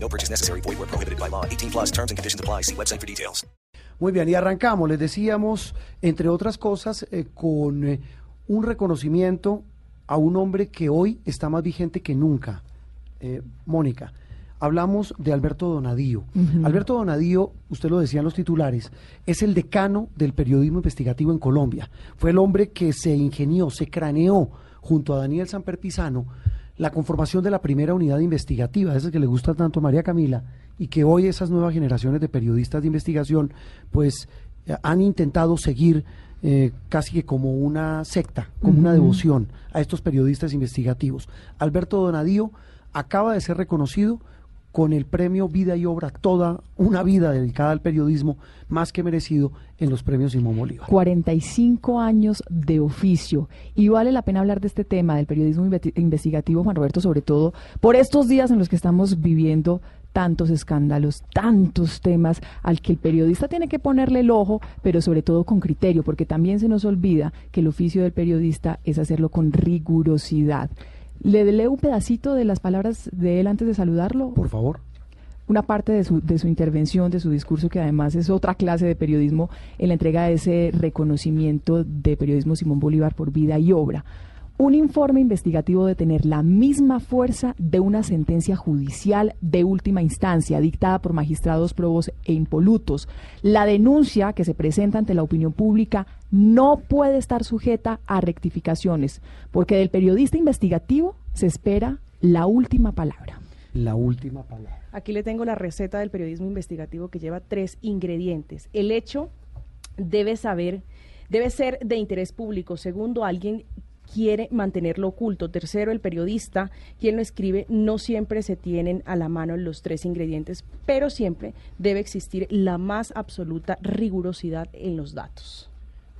No purchase necessary. Void where prohibited by law. 18 plus terms and conditions apply. See website for details. Muy bien, y arrancamos, les decíamos, entre otras cosas, eh, con eh, un reconocimiento a un hombre que hoy está más vigente que nunca. Eh, Mónica, hablamos de Alberto Donadío. Alberto Donadío, usted lo decía en los titulares, es el decano del periodismo investigativo en Colombia. Fue el hombre que se ingenió, se craneó junto a Daniel Samper Pizano la conformación de la primera unidad investigativa, esa que le gusta tanto a María Camila, y que hoy esas nuevas generaciones de periodistas de investigación, pues eh, han intentado seguir eh, casi que como una secta, como una devoción a estos periodistas investigativos. Alberto Donadío acaba de ser reconocido con el premio Vida y Obra, toda una vida dedicada al periodismo, más que merecido en los premios Simón Bolívar. 45 años de oficio. Y vale la pena hablar de este tema, del periodismo inve- investigativo, Juan Roberto, sobre todo por estos días en los que estamos viviendo tantos escándalos, tantos temas al que el periodista tiene que ponerle el ojo, pero sobre todo con criterio, porque también se nos olvida que el oficio del periodista es hacerlo con rigurosidad. Le leo un pedacito de las palabras de él antes de saludarlo Por favor. una parte de su, de su intervención, de su discurso, que además es otra clase de periodismo, en la entrega de ese reconocimiento de periodismo Simón Bolívar por vida y obra. Un informe investigativo de tener la misma fuerza de una sentencia judicial de última instancia dictada por magistrados probos e impolutos. La denuncia que se presenta ante la opinión pública no puede estar sujeta a rectificaciones, porque del periodista investigativo se espera la última palabra. La última palabra. Aquí le tengo la receta del periodismo investigativo que lleva tres ingredientes. El hecho debe saber, debe ser de interés público. Segundo, alguien quiere mantenerlo oculto. Tercero, el periodista, quien lo escribe, no siempre se tienen a la mano los tres ingredientes, pero siempre debe existir la más absoluta rigurosidad en los datos.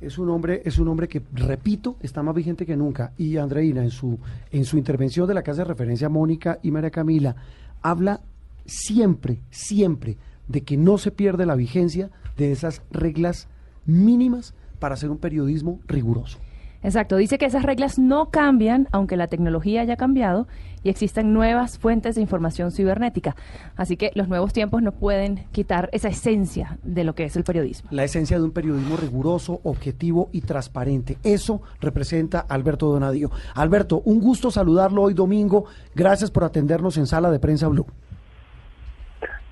Es un hombre, es un hombre que, repito, está más vigente que nunca. Y Andreina, en su, en su intervención de la casa de referencia Mónica y María Camila, habla siempre, siempre de que no se pierde la vigencia de esas reglas mínimas para hacer un periodismo riguroso. Exacto, dice que esas reglas no cambian aunque la tecnología haya cambiado y existan nuevas fuentes de información cibernética. Así que los nuevos tiempos no pueden quitar esa esencia de lo que es el periodismo. La esencia de un periodismo riguroso, objetivo y transparente. Eso representa Alberto Donadío. Alberto, un gusto saludarlo hoy domingo. Gracias por atendernos en Sala de Prensa Blue.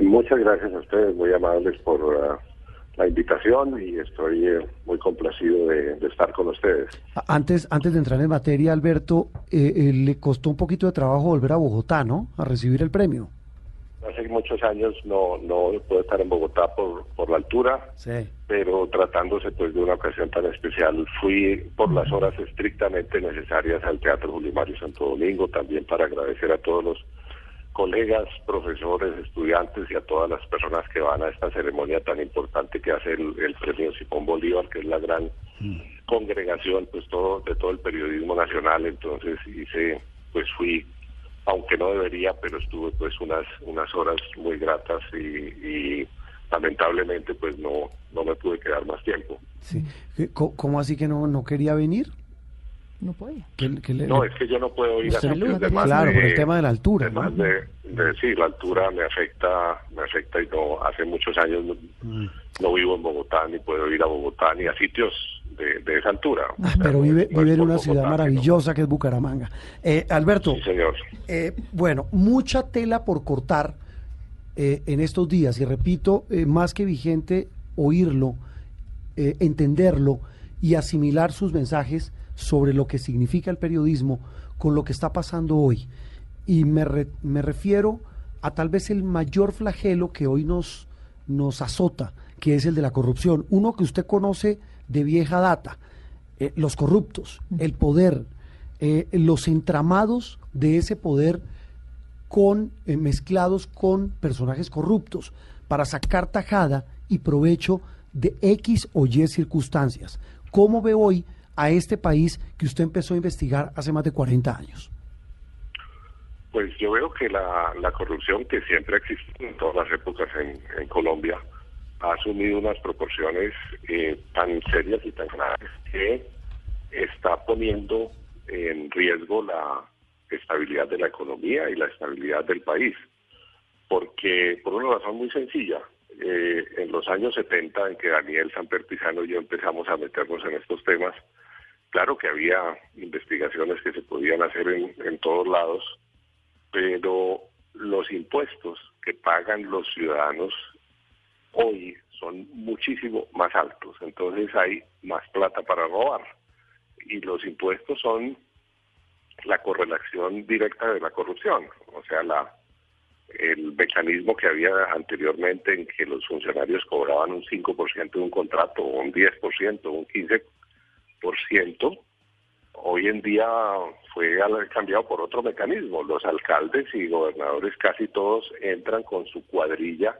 Muchas gracias a ustedes, muy amables por uh, la invitación y estoy eh, muy complacido de, de, estar con ustedes. Antes, antes de entrar en materia, Alberto, eh, eh, le costó un poquito de trabajo volver a Bogotá, ¿no? A recibir el premio. Hace muchos años no no puedo estar en Bogotá por, por la altura, sí. pero tratándose pues de una ocasión tan especial, fui por las horas estrictamente necesarias al Teatro Julio Mario Santo Domingo, también para agradecer a todos los colegas, profesores, estudiantes y a todas las personas que van a esta ceremonia tan importante que hace el, el premio Simón Bolívar, que es la gran mm. congregación pues todo de todo el periodismo nacional. Entonces hice, pues fui, aunque no debería, pero estuve pues unas unas horas muy gratas y, y lamentablemente pues no no me pude quedar más tiempo. Sí. ¿Cómo así que no no quería venir? No podía. ¿Qué, qué le, no, es que yo no puedo ir a sitios de Claro, de, por el tema de la altura. Además ¿no? de, de, sí, la altura me afecta, me afecta y no, hace muchos años no, mm. no, vivo en Bogotá, ni puedo ir a Bogotá, ni a sitios de, de esa altura. Ah, pero vive, vive en una Bogotá, ciudad maravillosa que es Bucaramanga. Eh, Alberto, sí, señor. Eh, bueno, mucha tela por cortar eh, en estos días, y repito, eh, más que vigente oírlo, eh, entenderlo y asimilar sus mensajes sobre lo que significa el periodismo con lo que está pasando hoy. Y me, re, me refiero a tal vez el mayor flagelo que hoy nos, nos azota, que es el de la corrupción. Uno que usted conoce de vieja data, eh, los corruptos, el poder, eh, los entramados de ese poder con, eh, mezclados con personajes corruptos para sacar tajada y provecho de X o Y circunstancias. ¿Cómo ve hoy a este país que usted empezó a investigar hace más de 40 años? Pues yo veo que la, corrupción que siempre ha existido en todas las épocas en, en Colombia ha asumido unas proporciones eh, tan serias y tan graves que está poniendo en riesgo la estabilidad de la economía y la estabilidad del país. Porque, por una razón muy sencilla, eh, en los años 70, en que Daniel Samper Pizano y yo empezamos a meternos en estos temas, claro que había investigaciones que se podían hacer en, en todos lados, pero los impuestos que pagan los ciudadanos hoy son muchísimo más altos, entonces hay más plata para robar. Y los impuestos son la correlación directa de la corrupción, o sea, la el mecanismo que había anteriormente en que los funcionarios cobraban un 5% de un contrato, un 10%, o un 15%, hoy en día fue cambiado por otro mecanismo. Los alcaldes y gobernadores casi todos entran con su cuadrilla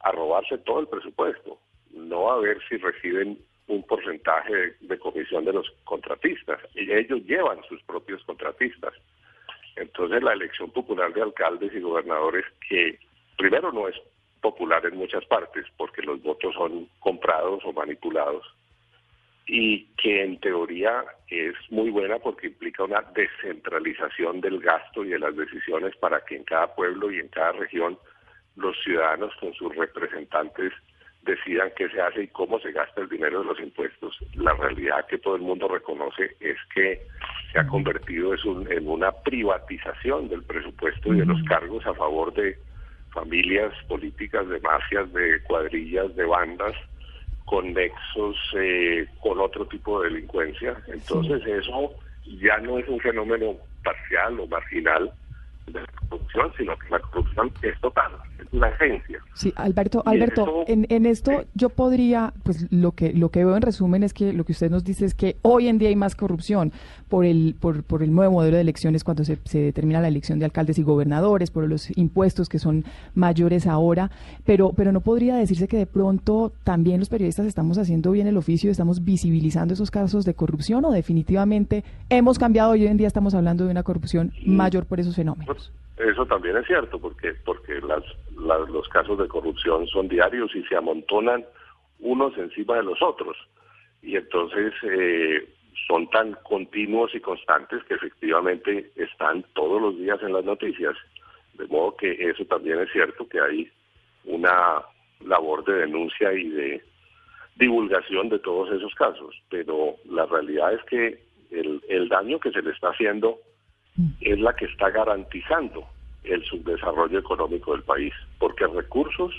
a robarse todo el presupuesto, no a ver si reciben un porcentaje de, comisión de los contratistas. Y ellos llevan sus propios contratistas. Entonces la elección popular de alcaldes y gobernadores, que primero no es popular en muchas partes porque los votos son comprados o manipulados, y que en teoría es muy buena porque implica una descentralización del gasto y de las decisiones para que en cada pueblo y en cada región los ciudadanos con sus representantes decidan qué se hace y cómo se gasta el dinero de los impuestos. La realidad que todo el mundo reconoce es que se ha convertido en una privatización del presupuesto y de los cargos a favor de familias políticas, de mafias, de cuadrillas, de bandas, con nexos eh, con otro tipo de delincuencia. Entonces eso ya no es un fenómeno parcial o marginal, de la corrupción, sino que la corrupción es total, es una esencia. Sí, Alberto, Alberto, en, en esto yo podría, pues lo que lo que veo en resumen es que lo que usted nos dice es que hoy en día hay más corrupción por el por, por el nuevo modelo de elecciones cuando se, se determina la elección de alcaldes y gobernadores, por los impuestos que son mayores ahora, pero pero no podría decirse que de pronto también los periodistas estamos haciendo bien el oficio, estamos visibilizando esos casos de corrupción o definitivamente hemos cambiado y hoy en día estamos hablando de una corrupción mayor por esos fenómenos. Eso también es cierto, porque porque las, los casos de corrupción son diarios y se amontonan unos encima de los otros. Y entonces eh, son tan continuos y constantes que efectivamente están todos los días en las noticias. De modo que eso también es cierto, que hay una labor de denuncia y de divulgación de todos esos casos. Pero la realidad es que el, el daño que se le está haciendo es la que está garantizando el subdesarrollo económico del país, porque recursos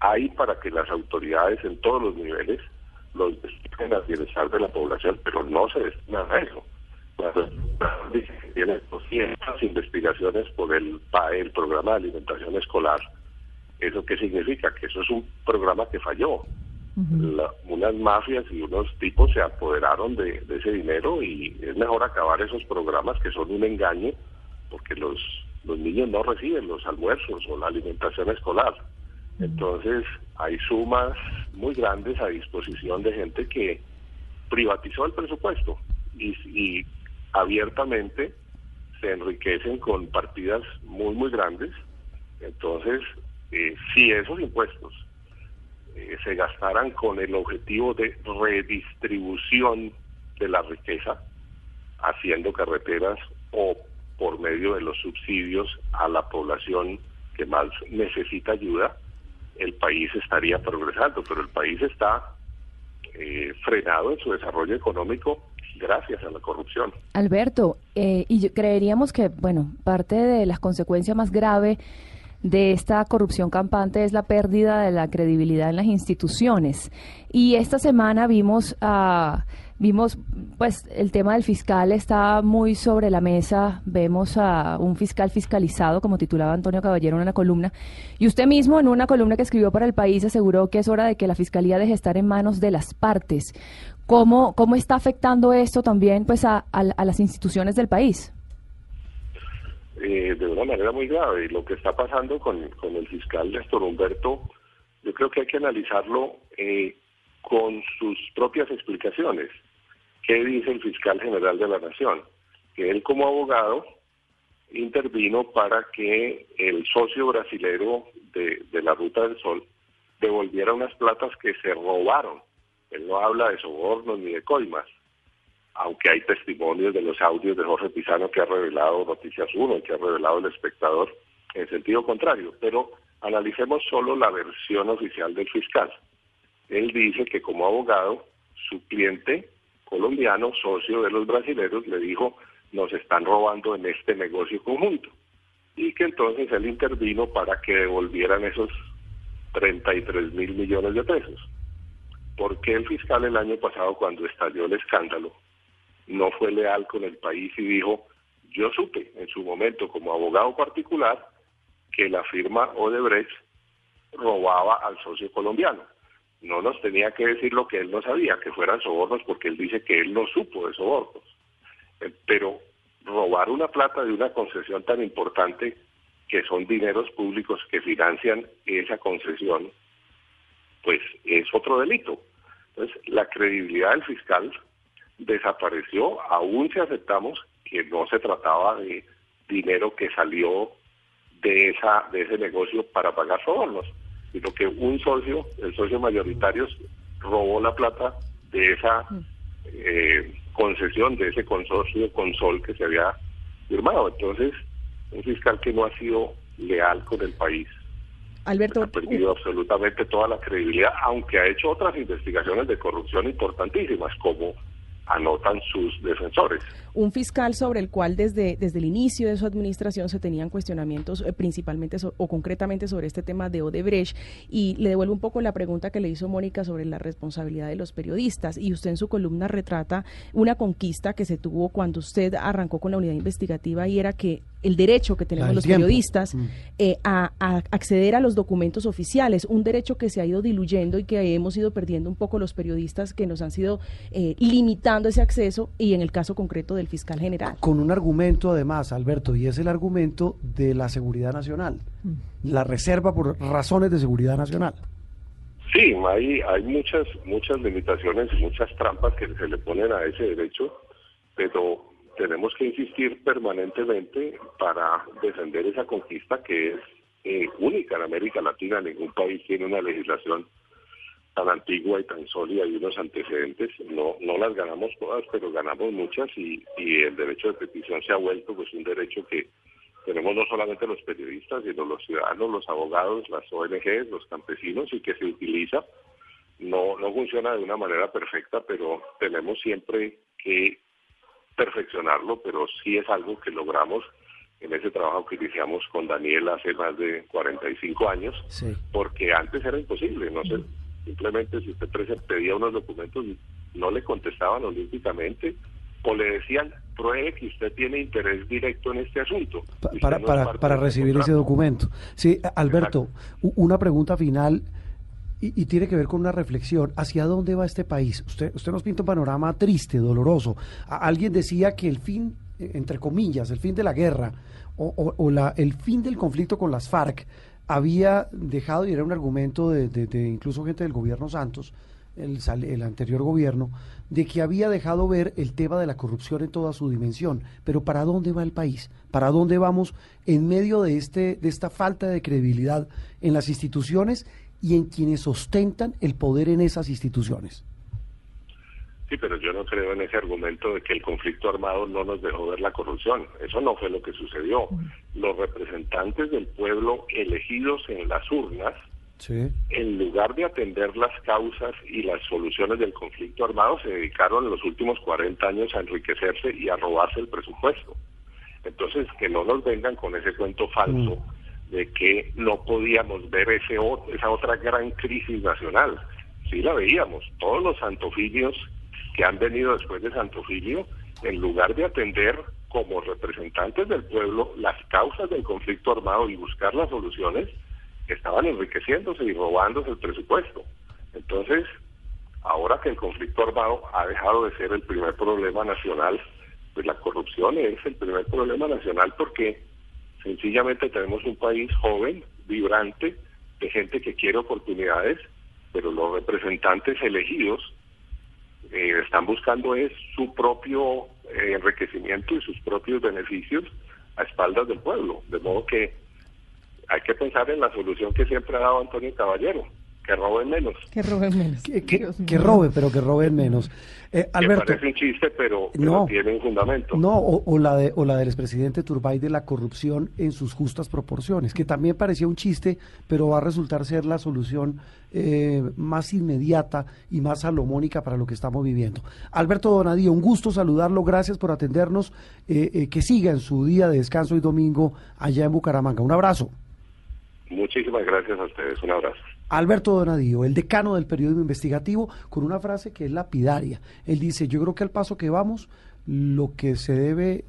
hay para que las autoridades en todos los niveles los destinen al bienestar de la población, pero no se destinan a eso. tiene 200 investigaciones por el PAE, el Programa de Alimentación Escolar. ¿Eso qué significa? Que eso es un programa que falló unas mafias y unos tipos se apoderaron de, ese dinero y es mejor acabar esos programas que son un engaño porque los, los niños no reciben los almuerzos o la alimentación escolar. Entonces hay sumas muy grandes a disposición de gente que privatizó el presupuesto y, y abiertamente se enriquecen con partidas muy, muy grandes. Entonces, eh, si esos impuestos eh, se gastaran con el objetivo de redistribución de la riqueza, haciendo carreteras o por medio de los subsidios a la población que más necesita ayuda, el país estaría progresando, pero el país está eh, frenado en su desarrollo económico gracias a la corrupción. Alberto, eh, y creeríamos que, bueno, parte de las consecuencias más graves de esta corrupción campante es la pérdida de la credibilidad en las instituciones. Y esta semana vimos a vimos pues el tema del fiscal está muy sobre la mesa. Vemos a un fiscal fiscalizado como titulaba Antonio Caballero en una columna. Y usted mismo en una columna que escribió para el país aseguró que es hora de que la fiscalía deje estar en manos de las partes. Cómo cómo está afectando esto también pues a las instituciones del país eh, de una manera muy grave. Y lo que está pasando con, con el fiscal Néstor Humberto yo creo que hay que analizarlo eh, con sus propias explicaciones. ¿Qué dice el fiscal general de la Nación? Que él como abogado intervino para que el socio brasilero de, de la Ruta del Sol devolviera unas platas que se robaron. Él no habla de sobornos ni de coimas, aunque hay testimonios de los audios de Jorge Pizano que ha revelado Noticias 1 y que ha revelado el espectador en sentido contrario. Pero analicemos solo la versión oficial del fiscal. Él dice que como abogado, su cliente colombiano, socio de los brasileños, le dijo, nos están robando en este negocio conjunto. Y que entonces él intervino para que devolvieran esos 33 mil millones de pesos. ¿Por qué el fiscal el año pasado, cuando estalló el escándalo, no fue leal con el país y dijo, yo supe en su momento como abogado particular que la firma Odebrecht robaba al socio colombiano? No nos tenía que decir lo que él no sabía, que fueran sobornos, porque él dice que él no supo de sobornos. Eh, pero robar una plata de una concesión tan importante que son dineros públicos que financian esa concesión, pues es otro delito. Entonces, la credibilidad del fiscal desapareció, aún si aceptamos que no se trataba de dinero que salió de esa de ese negocio para pagar sobornos, sino que un socio, el socio mayoritario, robó la plata de esa eh, concesión, de ese consorcio con Sol que se había firmado. Entonces, un fiscal que no ha sido leal con el país. Alberto. Ha perdido absolutamente toda la credibilidad, aunque ha hecho otras investigaciones de corrupción importantísimas, como anotan sus defensores. Un fiscal sobre el cual desde, desde el inicio de su administración se tenían cuestionamientos eh, principalmente o concretamente sobre este tema de Odebrecht y le devuelvo un poco la pregunta que le hizo Mónica sobre la responsabilidad de los periodistas y usted en su columna retrata una conquista que se tuvo cuando usted arrancó con la unidad investigativa y era que el derecho que tenemos los periodistas mm. eh, a, acceder a los documentos oficiales, un derecho que se ha ido diluyendo y que hemos ido perdiendo un poco los periodistas que nos han sido eh, limitando ese acceso y en el caso concreto del fiscal general. Con un argumento además, Alberto, y es el argumento de la seguridad nacional, mm. la reserva por razones de seguridad nacional. Sí, hay, hay muchas, muchas limitaciones y muchas trampas que se le ponen a ese derecho, pero tenemos que insistir permanentemente para defender esa conquista que es eh, única en América Latina. Ningún país tiene una legislación tan antigua y tan sólida y unos antecedentes. No, no las ganamos todas, pero ganamos muchas y, y el derecho de petición se ha vuelto pues un derecho que tenemos no solamente los periodistas, sino los ciudadanos, los abogados, las ONGs, los campesinos y que se utiliza. No, no funciona de una manera perfecta, pero tenemos siempre que perfeccionarlo, pero sí es algo que logramos en ese trabajo que iniciamos con Daniel hace más de 45 años, porque antes era imposible, no sé, simplemente si usted pedía unos documentos no le contestaban olímpicamente o le decían pruebe que usted tiene interés directo en este asunto. para, para, para recibir ese documento. Sí, Alberto, una pregunta final y, tiene que ver con una reflexión. ¿Hacia dónde va este país? Usted, usted nos pinta un panorama triste, doloroso. alguien decía que el fin, eh, entre comillas, el fin de la guerra o, la, el fin del conflicto con las FARC había dejado, y era un argumento de, de, incluso gente del gobierno Santos, el, el, anterior gobierno, de que había dejado ver el tema de la corrupción en toda su dimensión. Pero ¿para dónde va el país? ¿Para dónde vamos en medio de, este, de esta falta de credibilidad en las instituciones y en quienes ostentan el poder en esas instituciones. Sí, pero yo no creo en ese argumento de que el conflicto armado no nos dejó ver la corrupción. Eso no fue lo que sucedió. Los representantes del pueblo elegidos en las urnas, en lugar de atender las causas y las soluciones del conflicto armado, se dedicaron en los últimos 40 años a enriquecerse y a robarse el presupuesto. Entonces, que no nos vengan con ese cuento falso. Mm de que no podíamos ver ese, esa otra gran crisis nacional. Sí la veíamos, todos los santofilios que han venido después de Santofilio, en lugar de atender como representantes del pueblo las causas del conflicto armado y buscar las soluciones, estaban enriqueciéndose y robándose el presupuesto. Entonces, ahora que el conflicto armado ha dejado de ser el primer problema nacional, pues la corrupción es el primer problema nacional porque Sencillamente tenemos un país joven, vibrante, de gente que quiere oportunidades, pero los representantes elegidos eh, están buscando es su propio eh, enriquecimiento y sus propios beneficios a espaldas del pueblo. De modo que hay que pensar en la solución que siempre ha dado Antonio Caballero, que roben menos. Que roben menos. Que, que, que roben, pero que roben menos. Eh, Alberto. Que parece un chiste, pero, pero No. tiene un fundamento. No, o, o la de, o la del expresidente Turbay de la corrupción en sus justas proporciones, que también parecía un chiste, pero va a resultar ser la solución eh, más inmediata y más salomónica para lo que estamos viviendo. Alberto Donadío, un gusto saludarlo, gracias por atendernos, eh, eh, que siga en su día de descanso y domingo allá en Bucaramanga. Un abrazo. Muchísimas gracias a ustedes. Un abrazo. Alberto Donadío, el decano del periodismo investigativo, con una frase que es lapidaria. Él dice, yo creo que al paso que vamos, lo que se debe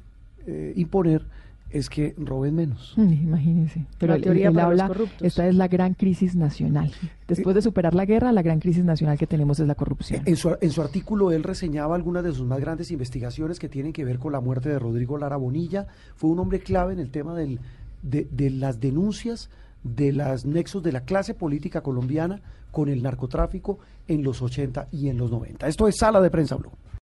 eh, imponer es que roben menos. Mm, Imagínense. Pero La teoría él para los habla, corruptos. esta es la gran crisis nacional. Después de superar la guerra, la gran crisis nacional que tenemos es la corrupción. En su, en su artículo él reseñaba algunas de sus más grandes investigaciones que tienen que ver con la muerte de Rodrigo Lara Bonilla. Fue un hombre clave en el tema del, de, de las denuncias de los nexos de la clase política colombiana con el narcotráfico en los 80 y en los 90. Esto es Sala de Prensa Blue.